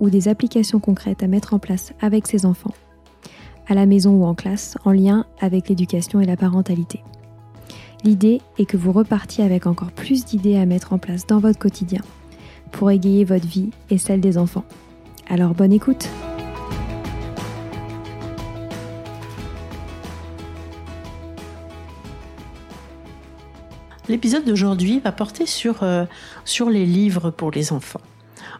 ou des applications concrètes à mettre en place avec ses enfants, à la maison ou en classe, en lien avec l'éducation et la parentalité. L'idée est que vous repartiez avec encore plus d'idées à mettre en place dans votre quotidien pour égayer votre vie et celle des enfants. Alors bonne écoute L'épisode d'aujourd'hui va porter sur, euh, sur les livres pour les enfants.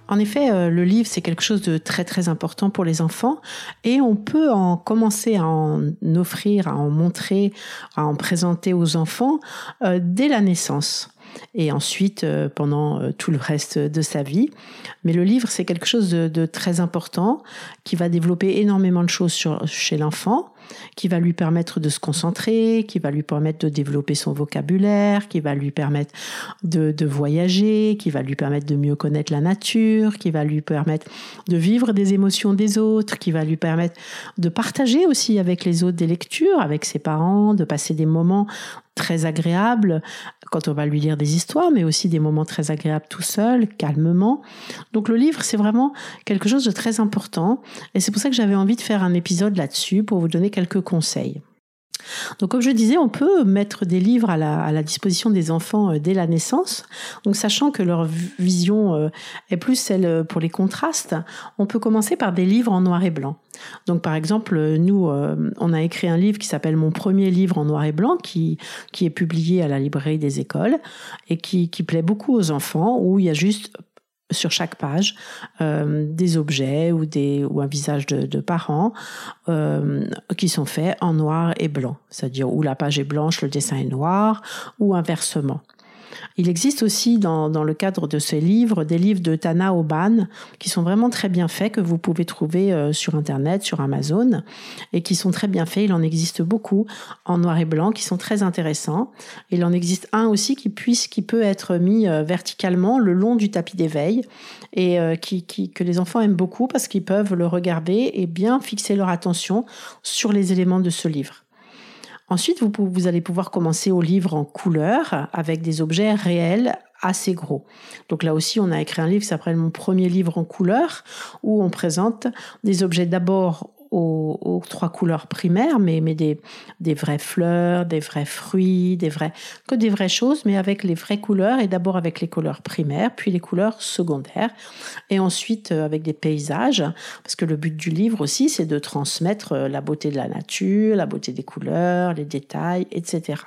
En effet, euh, le livre, c'est quelque chose de très très important pour les enfants et on peut en commencer à en offrir, à en montrer, à en présenter aux enfants euh, dès la naissance et ensuite euh, pendant tout le reste de sa vie. Mais le livre, c'est quelque chose de, très important qui va développer énormément de choses chez l'enfant qui va lui permettre de se concentrer, qui va lui permettre de développer son vocabulaire, qui va lui permettre de, de voyager, qui va lui permettre de mieux connaître la nature, qui va lui permettre de vivre des émotions des autres, qui va lui permettre de partager aussi avec les autres des lectures, avec ses parents, de passer des moments très agréables quand on va lui lire des histoires, mais aussi des moments très agréables tout seul, calmement. Donc le livre, c'est vraiment quelque chose de très important. Et c'est pour ça que j'avais envie de faire un épisode là-dessus pour vous donner quelques conseils. Donc, comme je disais, on peut mettre des livres à la, disposition des enfants euh, dès la naissance. Donc, sachant que leur vision euh, est plus celle euh, pour les contrastes, on peut commencer par des livres en noir et blanc. Donc, par exemple, nous, on a écrit un livre qui s'appelle Mon premier livre en noir et blanc, qui, qui est publié à la librairie des écoles et qui, qui plaît beaucoup aux enfants, où il y a juste sur chaque page euh, des objets ou des ou un visage de, de parents euh, qui sont faits en noir et blanc, c'est-à-dire où la page est blanche, le dessin est noir, ou inversement. Il existe aussi dans, dans, le cadre de ces livres des livres de Tana Oban qui sont vraiment très bien faits, que vous pouvez trouver euh, sur Internet, sur Amazon, et qui sont très bien faits. Il en existe beaucoup en noir et blanc qui sont très intéressants. Il en existe un aussi qui, puisse, qui peut être mis euh, verticalement le long du tapis d'éveil et euh, qui, qui, que les enfants aiment beaucoup parce qu'ils peuvent le regarder et bien fixer leur attention sur les éléments de ce livre. Ensuite, vous, allez pouvoir commencer au livre en couleur avec des objets réels assez gros. Donc là aussi, on a écrit un livre qui s'appelle Mon premier livre en couleur, où on présente des objets d'abord aux, trois couleurs primaires, mais, des vraies fleurs, des vrais fruits, des vrais, que des vraies choses, mais avec les vraies couleurs, et d'abord avec les couleurs primaires, puis les couleurs secondaires, et ensuite euh, avec des paysages, parce que le but du livre aussi, c'est de transmettre euh, la beauté de la nature, la beauté des couleurs, les détails, etc.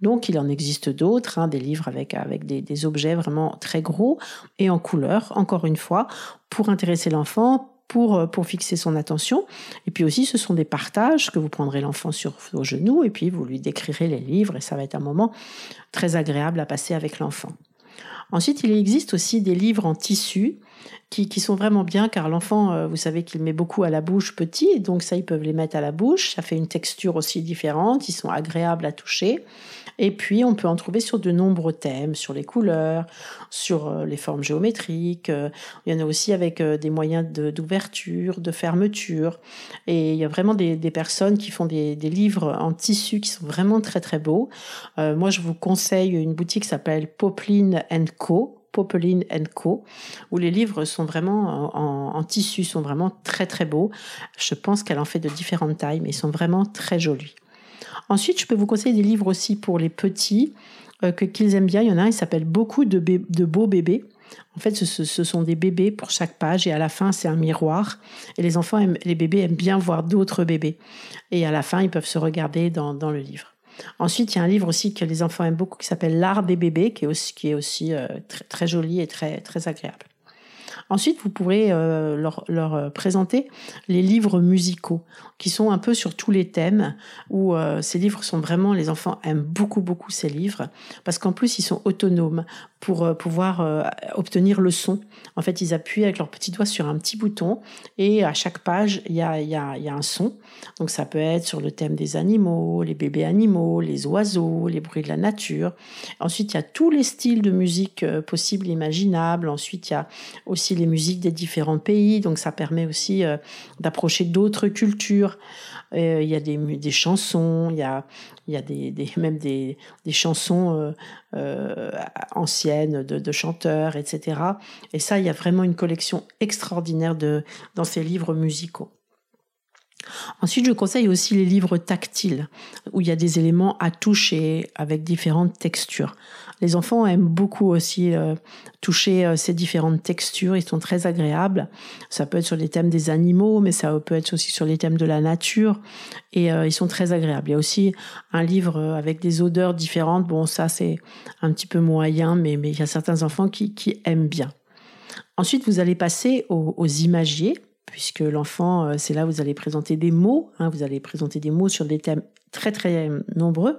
Donc il en existe d'autres, hein, des livres avec, avec des, des, objets vraiment très gros et en couleur, encore une fois, pour intéresser l'enfant, pour, euh, pour fixer son attention. Et puis aussi, ce sont des partages que vous prendrez l'enfant sur vos genoux et puis vous lui décrirez les livres et ça va être un moment très agréable à passer avec l'enfant. Ensuite, il existe aussi des livres en tissu qui, qui sont vraiment bien car l'enfant, vous savez qu'il met beaucoup à la bouche petit, donc ça, ils peuvent les mettre à la bouche. Ça fait une texture aussi différente, ils sont agréables à toucher. Et puis, on peut en trouver sur de nombreux thèmes, sur les couleurs, sur euh, les formes géométriques. Euh, il y en a aussi avec euh, des moyens d'ouverture, de, fermeture. Et il y a vraiment des, personnes qui font des, livres en tissu qui sont vraiment très très beaux. moi, je vous conseille une boutique qui s'appelle Poplin Co. Popeline Co, où les livres sont vraiment en, en, tissu, sont vraiment très très beaux. Je pense qu'elle en fait de différentes tailles, mais ils sont vraiment très jolis. Ensuite, je peux vous conseiller des livres aussi pour les petits euh, que qu'ils aiment bien. Il y en a un, il s'appelle Beaucoup de, beaux bébés. En fait, ce, sont des bébés pour chaque page et à la fin, c'est un miroir. Et les enfants, les bébés aiment bien voir d'autres bébés. Et à la fin, ils peuvent se regarder dans, le livre. Ensuite, il y a un livre aussi que les enfants aiment beaucoup qui s'appelle L'art des bébés, qui est aussi, qui est aussi euh, très, très joli et très, très agréable. Ensuite, vous pourrez euh, leur, euh, présenter les livres musicaux qui sont un peu sur tous les thèmes, où euh, ces livres sont vraiment, les enfants aiment beaucoup, beaucoup ces livres, parce qu'en plus, ils sont autonomes pour pouvoir obtenir le son. En fait, ils appuient avec leur petit doigt sur un petit bouton, et à chaque page, il y a, un son. Donc ça peut être sur le thème des animaux, les bébés animaux, les oiseaux, les bruits de la nature. Ensuite, il y a tous les styles de musique possibles, imaginables. Ensuite, il y a aussi les musiques des différents pays, donc ça permet aussi euh, d'approcher d'autres cultures. Euh, il y a des, des chansons, il y a, il y a des, même des, chansons euh, anciennes de, chanteurs, etc. Et ça, il y a vraiment une collection extraordinaire dans ces livres musicaux. Ensuite, je conseille aussi les livres tactiles, où il y a des éléments à toucher avec différentes textures. Les enfants aiment beaucoup aussi euh, toucher euh, ces différentes textures, ils sont très agréables. Ça peut être sur les thèmes des animaux, mais ça peut être aussi sur les thèmes de la nature, et euh, ils sont très agréables. Il y a aussi un livre avec des odeurs différentes. Bon, ça c'est un petit peu moyen, mais, il y a certains enfants qui, qui aiment bien. Ensuite, vous allez passer aux, aux imagiers puisque l'enfant, c'est là où vous allez présenter des mots, hein, vous allez présenter des mots sur des thèmes très très nombreux.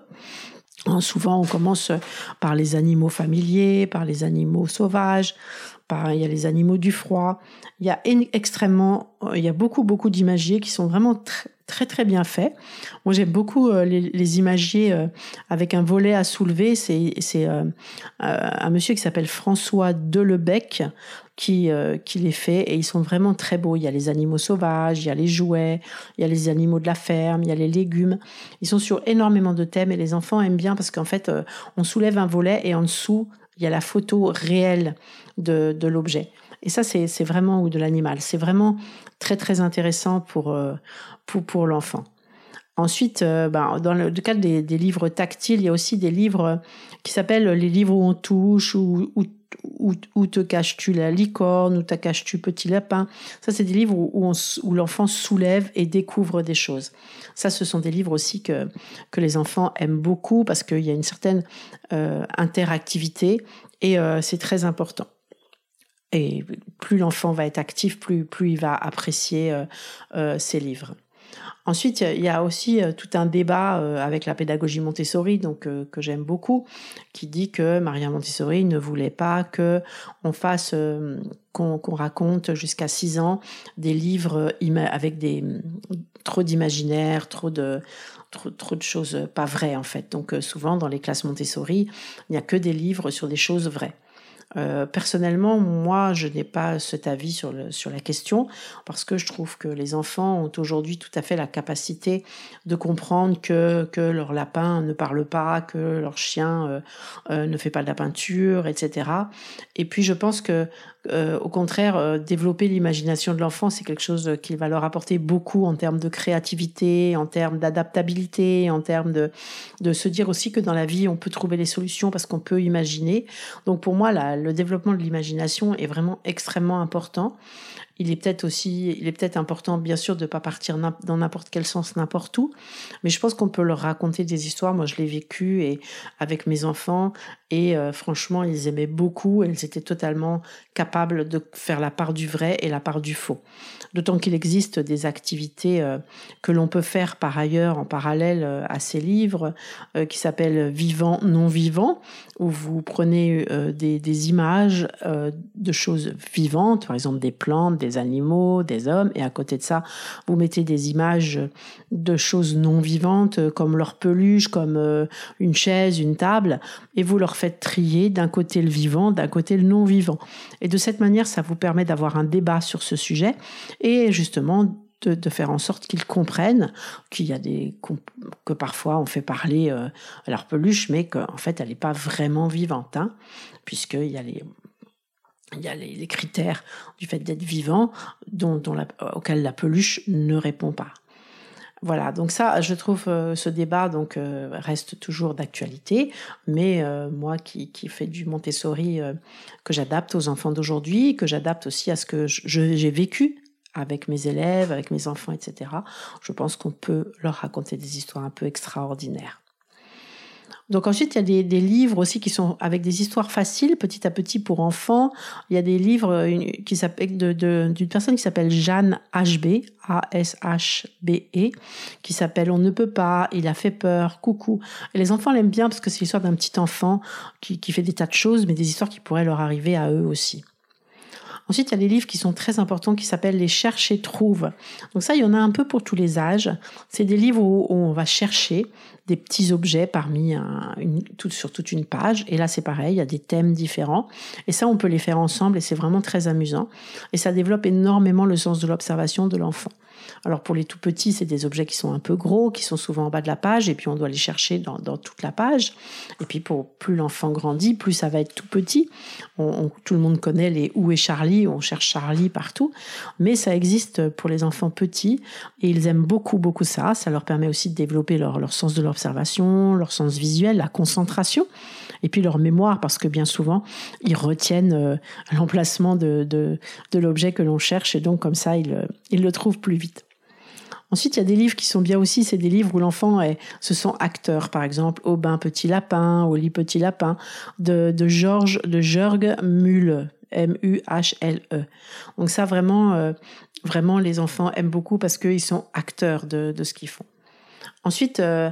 Hein, souvent, on commence par les animaux familiers, par les animaux sauvages, il y a les animaux du froid. Il y a extrêmement, il y a beaucoup, beaucoup d'imagiers qui sont vraiment très, très, très bien faits. Moi, j'aime beaucoup euh, les, imagiers euh, avec un volet à soulever. C'est, euh, un monsieur qui s'appelle François Delebec qui, qui les fait et ils sont vraiment très beaux. Il y a les animaux sauvages, il y a les jouets, il y a les animaux de la ferme, il y a les légumes. Ils sont sur énormément de thèmes et les enfants aiment bien parce qu'en fait, on soulève un volet et en dessous, il y a la photo réelle de, de l'objet. Et ça, c'est vraiment, ou de l'animal, c'est vraiment très très intéressant pour, euh, pour, pour l'enfant. Ensuite, ben, dans le, cadre des, des, livres tactiles, il y a aussi des livres qui s'appellent les livres où on touche, ou où où, te caches-tu la licorne, où te caches-tu petit lapin. Ça, c'est des livres où, où l'enfant soulève et découvre des choses. Ça, ce sont des livres aussi que, que les enfants aiment beaucoup parce qu'il y a une certaine euh, interactivité et euh, c'est très important. Et plus l'enfant va être actif, plus, il va apprécier euh, ces livres. Ensuite, il y a aussi euh, tout un débat euh, avec la pédagogie Montessori, donc euh, que j'aime beaucoup, qui dit que Maria Montessori ne voulait pas que on fasse, qu'on raconte jusqu'à 6 ans des livres avec des trop d'imaginaire, trop de trop, trop, de choses pas vraies en fait. Donc souvent dans les classes Montessori, il n'y a que des livres sur des choses vraies. Euh, personnellement, moi, je n'ai pas cet avis sur, le, sur la question parce que je trouve que les enfants ont aujourd'hui tout à fait la capacité de comprendre que, que leur lapin ne parle pas, que leur chien euh, euh, ne fait pas de la peinture, etc. Et puis, je pense que euh, au contraire, euh, développer l'imagination de l'enfant, c'est quelque chose qui va leur apporter beaucoup en termes de créativité, en termes d'adaptabilité, en termes de, de se dire aussi que dans la vie, on peut trouver les solutions parce qu'on peut imaginer. Donc pour moi, le développement de l'imagination est vraiment extrêmement important. Il est peut-être aussi, il est peut-être important, bien sûr, de ne pas partir dans n'importe quel sens, n'importe où. Mais je pense qu'on peut leur raconter des histoires. Moi, je l'ai vécu et avec mes enfants. Et euh, franchement, ils aimaient beaucoup. Elles étaient totalement capables de faire la part du vrai et la part du faux. D'autant qu'il existe des activités euh, que l'on peut faire par ailleurs en parallèle euh, à ces livres, qui s'appellent Vivant, non vivant, où vous prenez des, des, images de choses vivantes, par exemple des plantes, des animaux, des hommes, et à côté de ça, vous mettez des images de choses non vivantes, comme leur peluche, comme une chaise, une table, et vous leur faites trier d'un côté le vivant, d'un côté le non vivant. Et de cette manière, ça vous permet d'avoir un débat sur ce sujet et justement de, faire en sorte qu'ils comprennent qu'il y a des que parfois on fait parler euh, à leur peluche, mais qu'en fait elle n'est pas vraiment vivante, hein, puisqu'il y a les il y a les, critères du fait d'être vivant dont, auxquels la peluche ne répond pas. Voilà, donc ça, je trouve euh, ce débat donc euh, reste toujours d'actualité, mais euh, moi qui, qui fais du Montessori que j'adapte aux enfants d'aujourd'hui, que j'adapte aussi à ce que j'ai vécu avec mes élèves, avec mes enfants, etc. Je pense qu'on peut leur raconter des histoires un peu extraordinaires. Donc ensuite, il y a des, livres aussi qui sont avec des histoires faciles, petit à petit pour enfants. Il y a des livres euh, qui s'appellent d'une personne qui s'appelle Jeanne HB, A-S-H-B-E, qui s'appelle On ne peut pas, il a fait peur, coucou. Et les enfants l'aiment bien parce que c'est l'histoire d'un petit enfant qui, qui fait des tas de choses, mais des histoires qui pourraient leur arriver à eux aussi. Ensuite, il y a des livres qui sont très importants qui s'appellent Les cherche et trouve. Donc ça, il y en a un peu pour tous les âges. C'est des livres où, on va chercher des petits objets parmi sur toute une page. Et là, c'est pareil, il y a des thèmes différents. Et ça, on peut les faire ensemble et c'est vraiment très amusant. Et ça développe énormément le sens de l'observation de l'enfant. Alors pour les tout petits, c'est des objets qui sont un peu gros, qui sont souvent en bas de la page, et puis on doit les chercher dans, toute la page. Et puis plus l'enfant grandit, plus ça va être tout petit. tout le monde connaît les Où est Charlie? On cherche Charlie partout, mais ça existe pour les enfants petits, et ils aiment beaucoup beaucoup ça. Ça leur permet aussi de développer leur sens de l'observation, leur sens visuel, la concentration et puis leur mémoire, parce que bien souvent, ils retiennent euh, l'emplacement de, de, l'objet que l'on cherche, et donc comme ça, ils, ils le trouvent plus vite. Ensuite, il y a des livres qui sont bien aussi, c'est des livres où l'enfant se sent acteur, par exemple, Aubin Petit Lapin, Au lit Petit Lapin, de, de Georges, de Jörg Mulle, M-U-H-L-E. Donc ça, vraiment, euh, vraiment, les enfants aiment beaucoup parce qu'ils sont acteurs de, de ce qu'ils font. Ensuite, euh,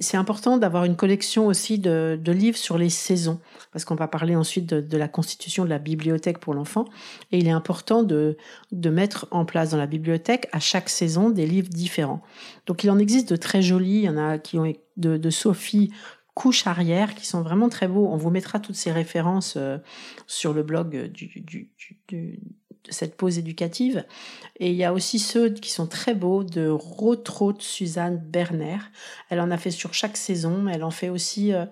c'est important d'avoir une collection aussi de, livres sur les saisons, parce qu'on va parler ensuite de, la constitution de la bibliothèque pour l'enfant. Et il est important de, mettre en place dans la bibliothèque à chaque saison des livres différents. Donc il en existe de très jolis, il y en a qui ont de, Sophie couche arrière qui sont vraiment très beaux. On vous mettra toutes ces références euh, sur le blog du, du, cette pause éducative. Et il y a aussi ceux qui sont très beaux de Rotro Suzanne Berner. Elle en a fait sur chaque saison. Elle en fait aussi euh,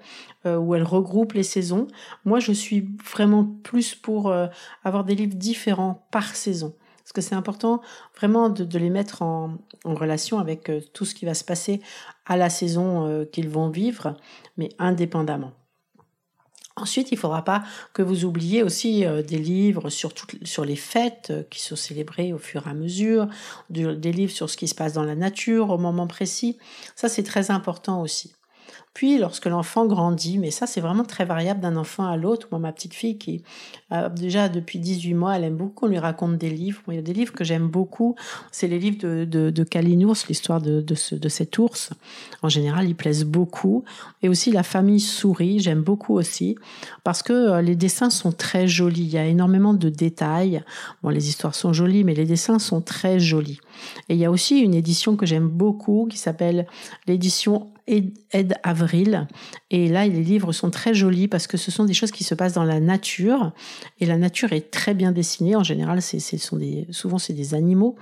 euh, où elle regroupe les saisons. Moi, je suis vraiment plus pour euh, avoir des livres différents par saison. Parce que c'est important vraiment de, les mettre en relation avec tout ce qui va se passer à la saison qu'ils vont vivre, mais indépendamment. Ensuite, il ne faudra pas que vous oubliez aussi euh, des livres sur, sur les fêtes euh, qui sont célébrées au fur et à mesure, des livres sur ce qui se passe dans la nature au moment précis. Ça, c'est très important aussi. Puis, lorsque l'enfant grandit, mais ça, c'est vraiment très variable d'un enfant à l'autre. Moi, ma petite fille, qui a déjà depuis 18 mois, elle aime beaucoup qu'on lui raconte des livres. il y a des livres que j'aime beaucoup. C'est les livres de, de, de l'histoire de, de, ce, de cet ours. En général, ils plaisent beaucoup. Et aussi la famille souris, j'aime beaucoup aussi. Parce que euh, les dessins sont très jolis. Il y a énormément de détails. Bon, les histoires sont jolies, mais les dessins sont très jolis. Et il y a aussi une édition que j'aime beaucoup qui s'appelle l'édition Ed Avril. Et là, les livres sont très jolis parce que ce sont des choses qui se passent dans la nature. Et la nature est très bien dessinée. En général, c'est, ce sont des, souvent, c'est des animaux.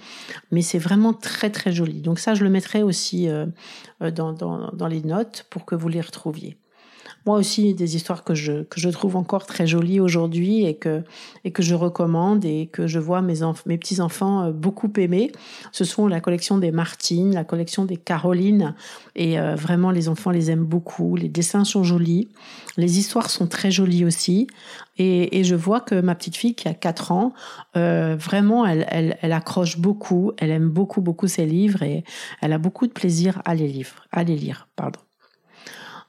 Mais c'est vraiment très, très joli. Donc ça, je le mettrai aussi euh, dans, dans, dans les notes pour que vous les retrouviez. Moi aussi des histoires que je que je trouve encore très jolies aujourd'hui et que et que je recommande et que je vois mes mes petits enfants euh, beaucoup aimer. Ce sont la collection des Martines, la collection des Carolines et euh, vraiment les enfants les aiment beaucoup. Les dessins sont jolis, les histoires sont très jolies aussi et, et je vois que ma petite fille qui a 4 ans euh, vraiment elle, elle elle accroche beaucoup, elle aime beaucoup beaucoup ses livres et elle a beaucoup de plaisir à les lire, à les lire, pardon.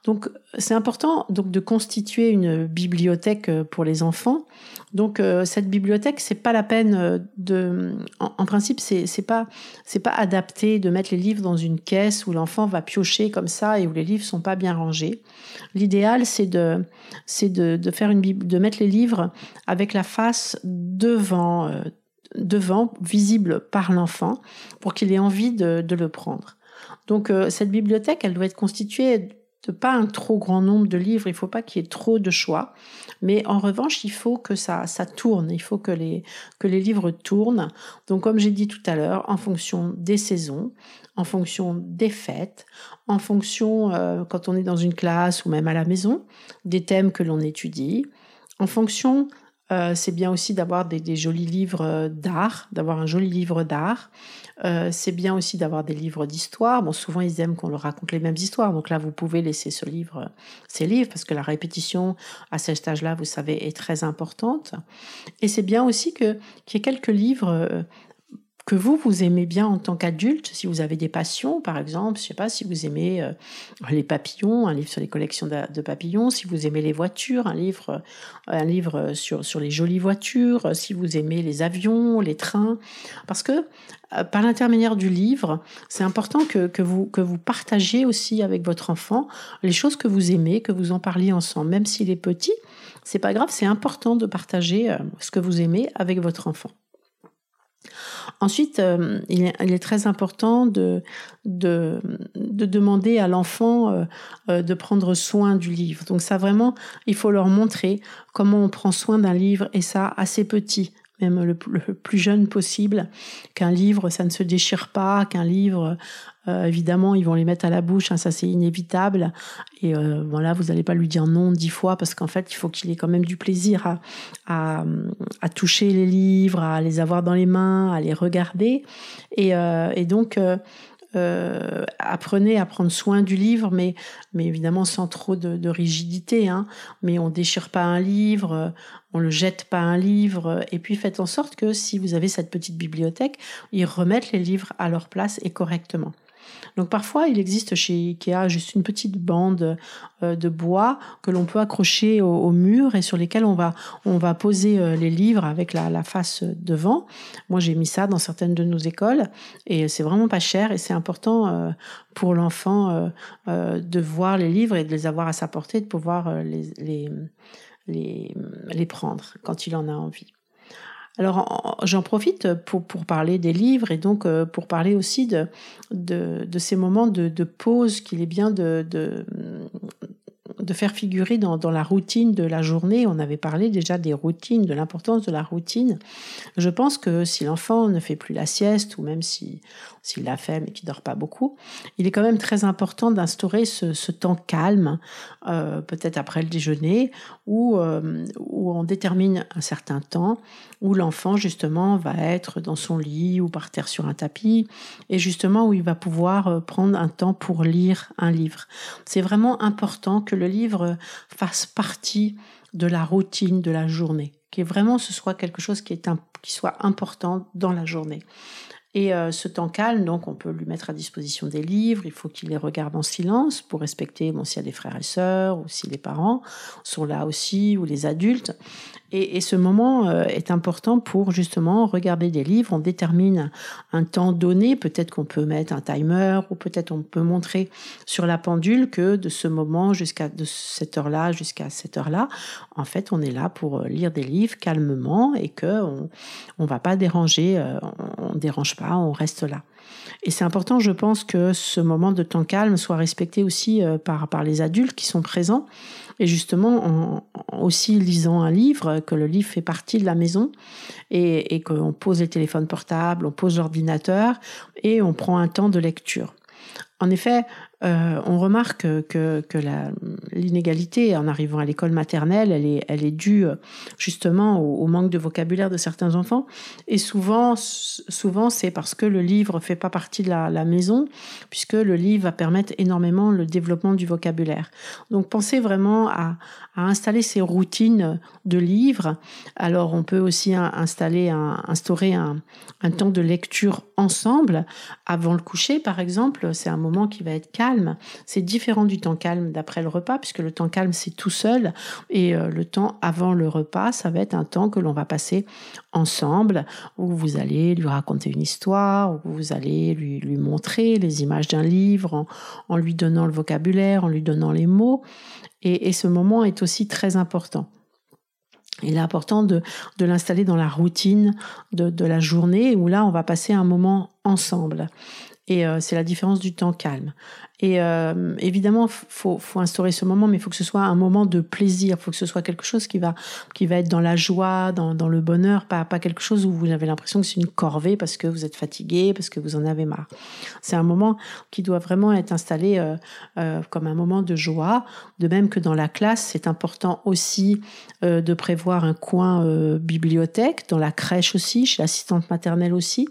Donc c'est important donc de constituer une bibliothèque euh, pour les enfants. Donc euh, cette bibliothèque c'est pas la peine euh, de en, principe c'est c'est pas c'est pas adapté de mettre les livres dans une caisse où l'enfant va piocher comme ça et où les livres sont pas bien rangés. L'idéal c'est de c'est de, de faire une de mettre les livres avec la face devant devant visible par l'enfant pour qu'il ait envie de, de le prendre. Donc cette bibliothèque elle doit être constituée pas un trop grand nombre de livres, il faut pas qu'il y ait trop de choix, mais en revanche, il faut que ça ça tourne, il faut que les que les livres tournent. Donc comme j'ai dit tout à l'heure, en fonction des saisons, en fonction des fêtes, en fonction euh, quand on est dans une classe ou même à la maison, des thèmes que l'on étudie, en fonction euh, c'est bien aussi d'avoir des, jolis livres euh, d'art, d'avoir un joli livre d'art. Euh, c'est bien aussi d'avoir des livres d'histoire. Bon, souvent ils aiment qu'on leur raconte les mêmes histoires, donc là vous pouvez laisser ce livre, ces livres, parce que la répétition à cet âge-là, vous savez, est très importante. Et c'est bien aussi qu'il y ait quelques livres que vous, vous aimez bien en tant qu'adulte, si vous avez des passions, par exemple, je sais pas, si vous aimez euh, les papillons, un livre sur les collections de, papillons, si vous aimez les voitures, un livre, euh, un livre sur, sur les jolies voitures, si vous aimez les avions, les trains, parce que euh, par l'intermédiaire du livre, c'est important que, que, vous, que vous partagiez aussi avec votre enfant les choses que vous aimez, que vous en parliez ensemble, même s'il est petit, c'est pas grave, c'est important de partager ce que vous aimez avec votre enfant. Ensuite, euh, il, est, très important de, de, demander à l'enfant euh, euh, de prendre soin du livre. Donc ça vraiment, il faut leur montrer comment on prend soin d'un livre et ça assez petit même le, plus jeune possible, qu'un livre, ça ne se déchire pas, qu'un livre, euh, évidemment, ils vont les mettre à la bouche, hein, ça c'est inévitable. Et euh, voilà, vous n'allez pas lui dire non dix fois parce qu'en fait, il faut qu'il ait quand même du plaisir à, à, à, toucher les livres, à les avoir dans les mains, à les regarder. Et, euh, et donc, euh, apprenez à prendre soin du livre, mais, mais évidemment sans trop de, de rigidité. Hein. Mais on déchire pas un livre, on le jette pas un livre. Et puis faites en sorte que si vous avez cette petite bibliothèque, ils remettent les livres à leur place et correctement. Donc parfois, il existe chez Ikea juste une petite bande euh, de bois que l'on peut accrocher au, mur et sur lesquels on va, on va poser euh, les livres avec la, la face devant. Moi, j'ai mis ça dans certaines de nos écoles et c'est vraiment pas cher et c'est important euh, pour l'enfant de voir les livres et de les avoir à sa portée, de pouvoir les, les, les, les prendre quand il en a envie. Alors j'en profite pour, pour parler des livres et donc euh, pour parler aussi de, de, de ces moments de, de pause qu'il est bien de, de, de faire figurer dans, dans, la routine de la journée. On avait parlé déjà des routines, de l'importance de la routine. Je pense que si l'enfant ne fait plus la sieste, ou même si s'il l'a fait mais qu'il dort pas beaucoup, il est quand même très important d'instaurer ce, temps calme, euh, peut-être après le déjeuner, où, euh, où on détermine un certain temps, où l'enfant justement va être dans son lit ou par terre sur un tapis, et justement où il va pouvoir euh, prendre un temps pour lire un livre. C'est vraiment important que le livre fasse partie de la routine de la journée, que vraiment ce soit quelque chose qui, est qui soit important dans la journée. Et euh, ce temps calme, donc, on peut lui mettre à disposition des livres. Il faut qu'il les regarde en silence pour respecter, bon, s'il y a des frères et sœurs ou si les parents sont là aussi ou les adultes. Et, ce moment euh, est important pour justement regarder des livres. On détermine un temps donné. Peut-être qu'on peut mettre un timer ou peut-être on peut montrer sur la pendule que de ce moment jusqu'à de cette heure-là jusqu'à cette heure-là, en fait, on est là pour euh, lire des livres calmement et que on, on va pas déranger, on, on dérange pas on reste là. Et c'est important, je pense, que ce moment de temps calme soit respecté aussi euh, par, par les adultes qui sont présents. Et justement, en, aussi lisant un livre, que le livre fait partie de la maison et, et qu'on pose les téléphones portables, on pose l'ordinateur et on prend un temps de lecture. En effet, euh, on remarque que, l'inégalité en arrivant à l'école maternelle, elle est, due justement au, manque de vocabulaire de certains enfants. Et souvent, c'est parce que le livre fait pas partie de la, maison, puisque le livre va permettre énormément le développement du vocabulaire. Donc pensez vraiment à, installer ces routines de livres. Alors on peut aussi installer, instaurer un, un temps de lecture ensemble avant le coucher, par exemple. C'est un moment qui va être calme. C'est différent du temps calme d'après le repas, puisque le temps calme c'est tout seul, et euh, le temps avant le repas, ça va être un temps que l'on va passer ensemble, où vous allez lui raconter une histoire, où vous allez lui, montrer les images d'un livre, en, lui donnant le vocabulaire, en lui donnant les mots. Et, ce moment est aussi très important. Il est important de, l'installer dans la routine de, de, la journée où là, on va passer un moment ensemble. Et euh, c'est la différence du temps calme. Et euh, évidemment, faut, faut instaurer ce moment, mais il faut que ce soit un moment de plaisir. Il faut que ce soit quelque chose qui va, qui va être dans la joie, dans, le bonheur, pas, quelque chose où vous avez l'impression que c'est une corvée parce que vous êtes fatigué, parce que vous en avez marre. C'est un moment qui doit vraiment être installé euh, euh, comme un moment de joie. De même que dans la classe, c'est important aussi de prévoir un coin bibliothèque, dans la crèche aussi, chez l'assistante maternelle aussi.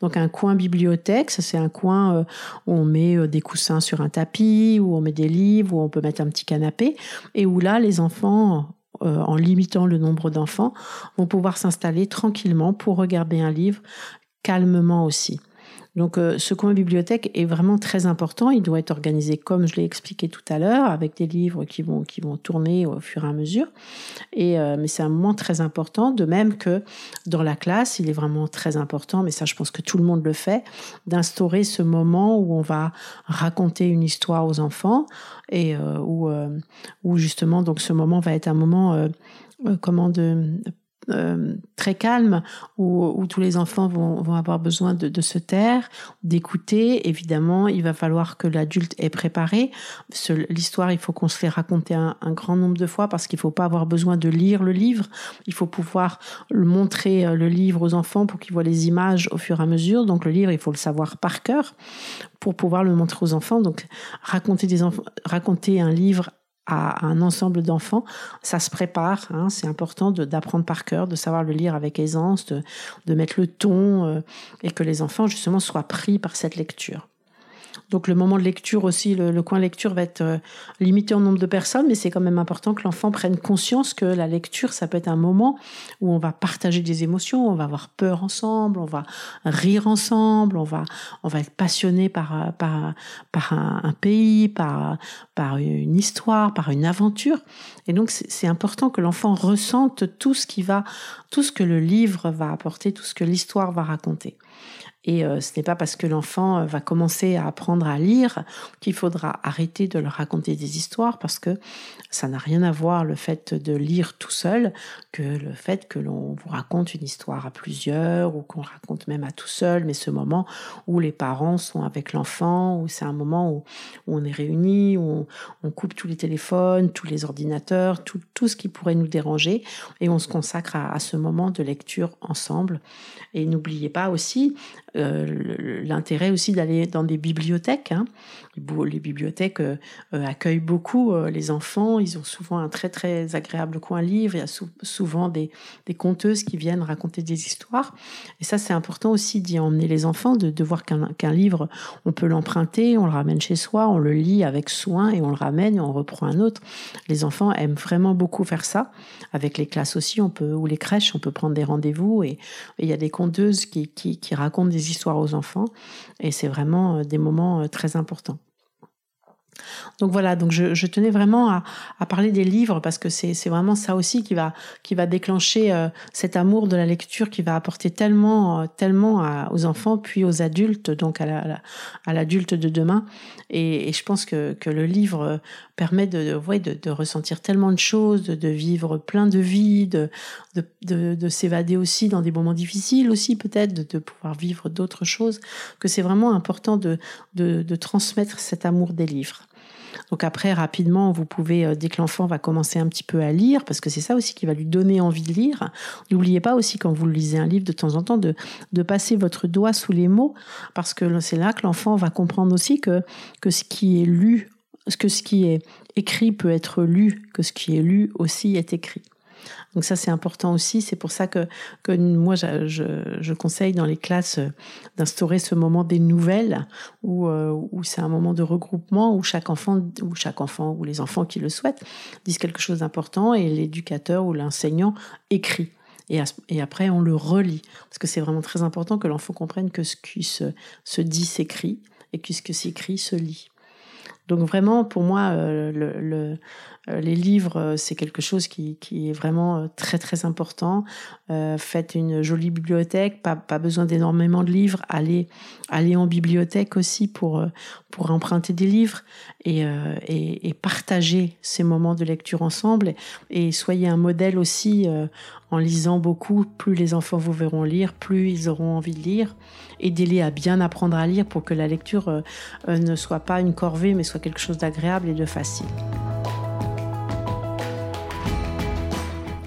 Donc un coin bibliothèque, ça c'est un coin où on met des coussins sur un tapis, où on met des livres, où on peut mettre un petit canapé, et où là, les enfants, euh, en limitant le nombre d'enfants, vont pouvoir s'installer tranquillement pour regarder un livre calmement aussi. Donc euh, ce coin bibliothèque est vraiment très important. Il doit être organisé comme je l'ai expliqué tout à l'heure, avec des livres qui vont qui vont tourner au fur et à mesure. Et euh, mais c'est un moment très important. De même que dans la classe, il est vraiment très important. Mais ça, je pense que tout le monde le fait, d'instaurer ce moment où on va raconter une histoire aux enfants et euh, où où justement donc ce moment va être un moment comment de euh, très calme où, tous les enfants vont, avoir besoin de, se taire, d'écouter. Évidemment, il va falloir que l'adulte ait préparé. L'histoire, il faut qu'on se l'ait raconter un, grand nombre de fois parce qu'il faut pas avoir besoin de lire le livre. Il faut pouvoir montrer euh, le livre aux enfants pour qu'ils voient les images au fur et à mesure. Donc le livre, il faut le savoir par cœur pour pouvoir le montrer aux enfants. Donc raconter des raconter un livre à un ensemble d'enfants, ça se prépare. Hein, c'est important d'apprendre par cœur, de savoir le lire avec aisance, de, de mettre le ton euh, et que les enfants justement soient pris par cette lecture. Donc le moment de lecture aussi, le, coin lecture va être euh, limité en nombre de personnes, mais c'est quand même important que l'enfant prenne conscience que la lecture, ça peut être un moment où on va partager des émotions, on va avoir peur ensemble, on va rire ensemble, on va on va être passionné par euh, par par un, pays, par par une histoire, par une aventure. Et donc c'est important que l'enfant ressente tout ce qui va, tout ce que le livre va apporter, tout ce que l'histoire va raconter. Et euh, ce n'est pas parce que l'enfant euh, va commencer à apprendre à lire qu'il faudra arrêter de leur raconter des histoires parce que ça n'a rien à voir le fait de lire tout seul que le fait que l'on vous raconte une histoire à plusieurs ou qu'on raconte même à tout seul, mais ce moment où les parents sont avec l'enfant, où c'est un moment où, on est réunis, où on, coupe tous les téléphones, tous les ordinateurs, tout, ce qui pourrait nous déranger et on se consacre à, ce moment de lecture ensemble. Et n'oubliez pas aussi l'intérêt aussi d'aller dans des bibliothèques. Hein. Les bibliothèques euh, euh, accueillent beaucoup les enfants. Ils ont souvent un très très agréable coin livre. Il y a souvent des, des conteuses qui viennent raconter des histoires. Et ça, c'est important aussi d'y emmener les enfants, de, de voir qu'un livre, on peut l'emprunter, on le ramène chez soi, on le lit avec soin et on le ramène et on reprend un autre. Les enfants aiment vraiment beaucoup faire ça. Avec les classes aussi, on peut ou les crèches, on peut prendre des rendez-vous et, il y a des conteuses qui, qui, qui racontent des histoires aux enfants. Et c'est vraiment euh, des moments euh, très importants. Donc voilà, donc je, tenais vraiment à, parler des livres parce que c'est vraiment ça aussi qui va qui va déclencher euh, cet amour de la lecture qui va apporter tellement tellement aux enfants puis aux adultes donc à l'adulte de demain et, je pense que, que le livre permet de, de, de, ressentir tellement de choses, de, vivre plein de vie, de, de, s'évader aussi dans des moments difficiles aussi peut-être, de, pouvoir vivre d'autres choses, que c'est vraiment important de, de, transmettre cet amour des livres. Donc après, rapidement, vous pouvez, euh, dès que l'enfant va commencer un petit peu à lire, parce que c'est ça aussi qui va lui donner envie de lire, n'oubliez pas aussi quand vous lisez un livre de temps en temps de, de passer votre doigt sous les mots, parce que c'est là que l'enfant va comprendre aussi que, que ce qui est lu, que ce qui est écrit peut être lu, que ce qui est lu aussi est écrit. Donc ça, c'est important aussi. C'est pour ça que, moi, je, je, conseille dans les classes euh, d'instaurer ce moment des nouvelles, où, euh, où c'est un moment de regroupement, où chaque enfant, ou chaque enfant, ou les enfants qui le souhaitent, disent quelque chose d'important, et l'éducateur ou l'enseignant écrit. Et, et, après, on le relit. Parce que c'est vraiment très important que l'enfant comprenne que ce qui se, se dit s'écrit, et que ce qui s'écrit se lit. Donc vraiment, pour moi, euh, le, les livres, euh, c'est quelque chose qui, est vraiment très très important. faites une jolie bibliothèque, pas, besoin d'énormément de livres. Allez, allez en bibliothèque aussi pour, pour emprunter des livres et, et, et partager ces moments de lecture ensemble. Et, soyez un modèle aussi en lisant beaucoup. Plus les enfants vous verront lire, plus ils auront envie de lire. Aidez-les à bien apprendre à lire pour que la lecture ne soit pas une corvée, mais soit quelque chose d'agréable et de facile.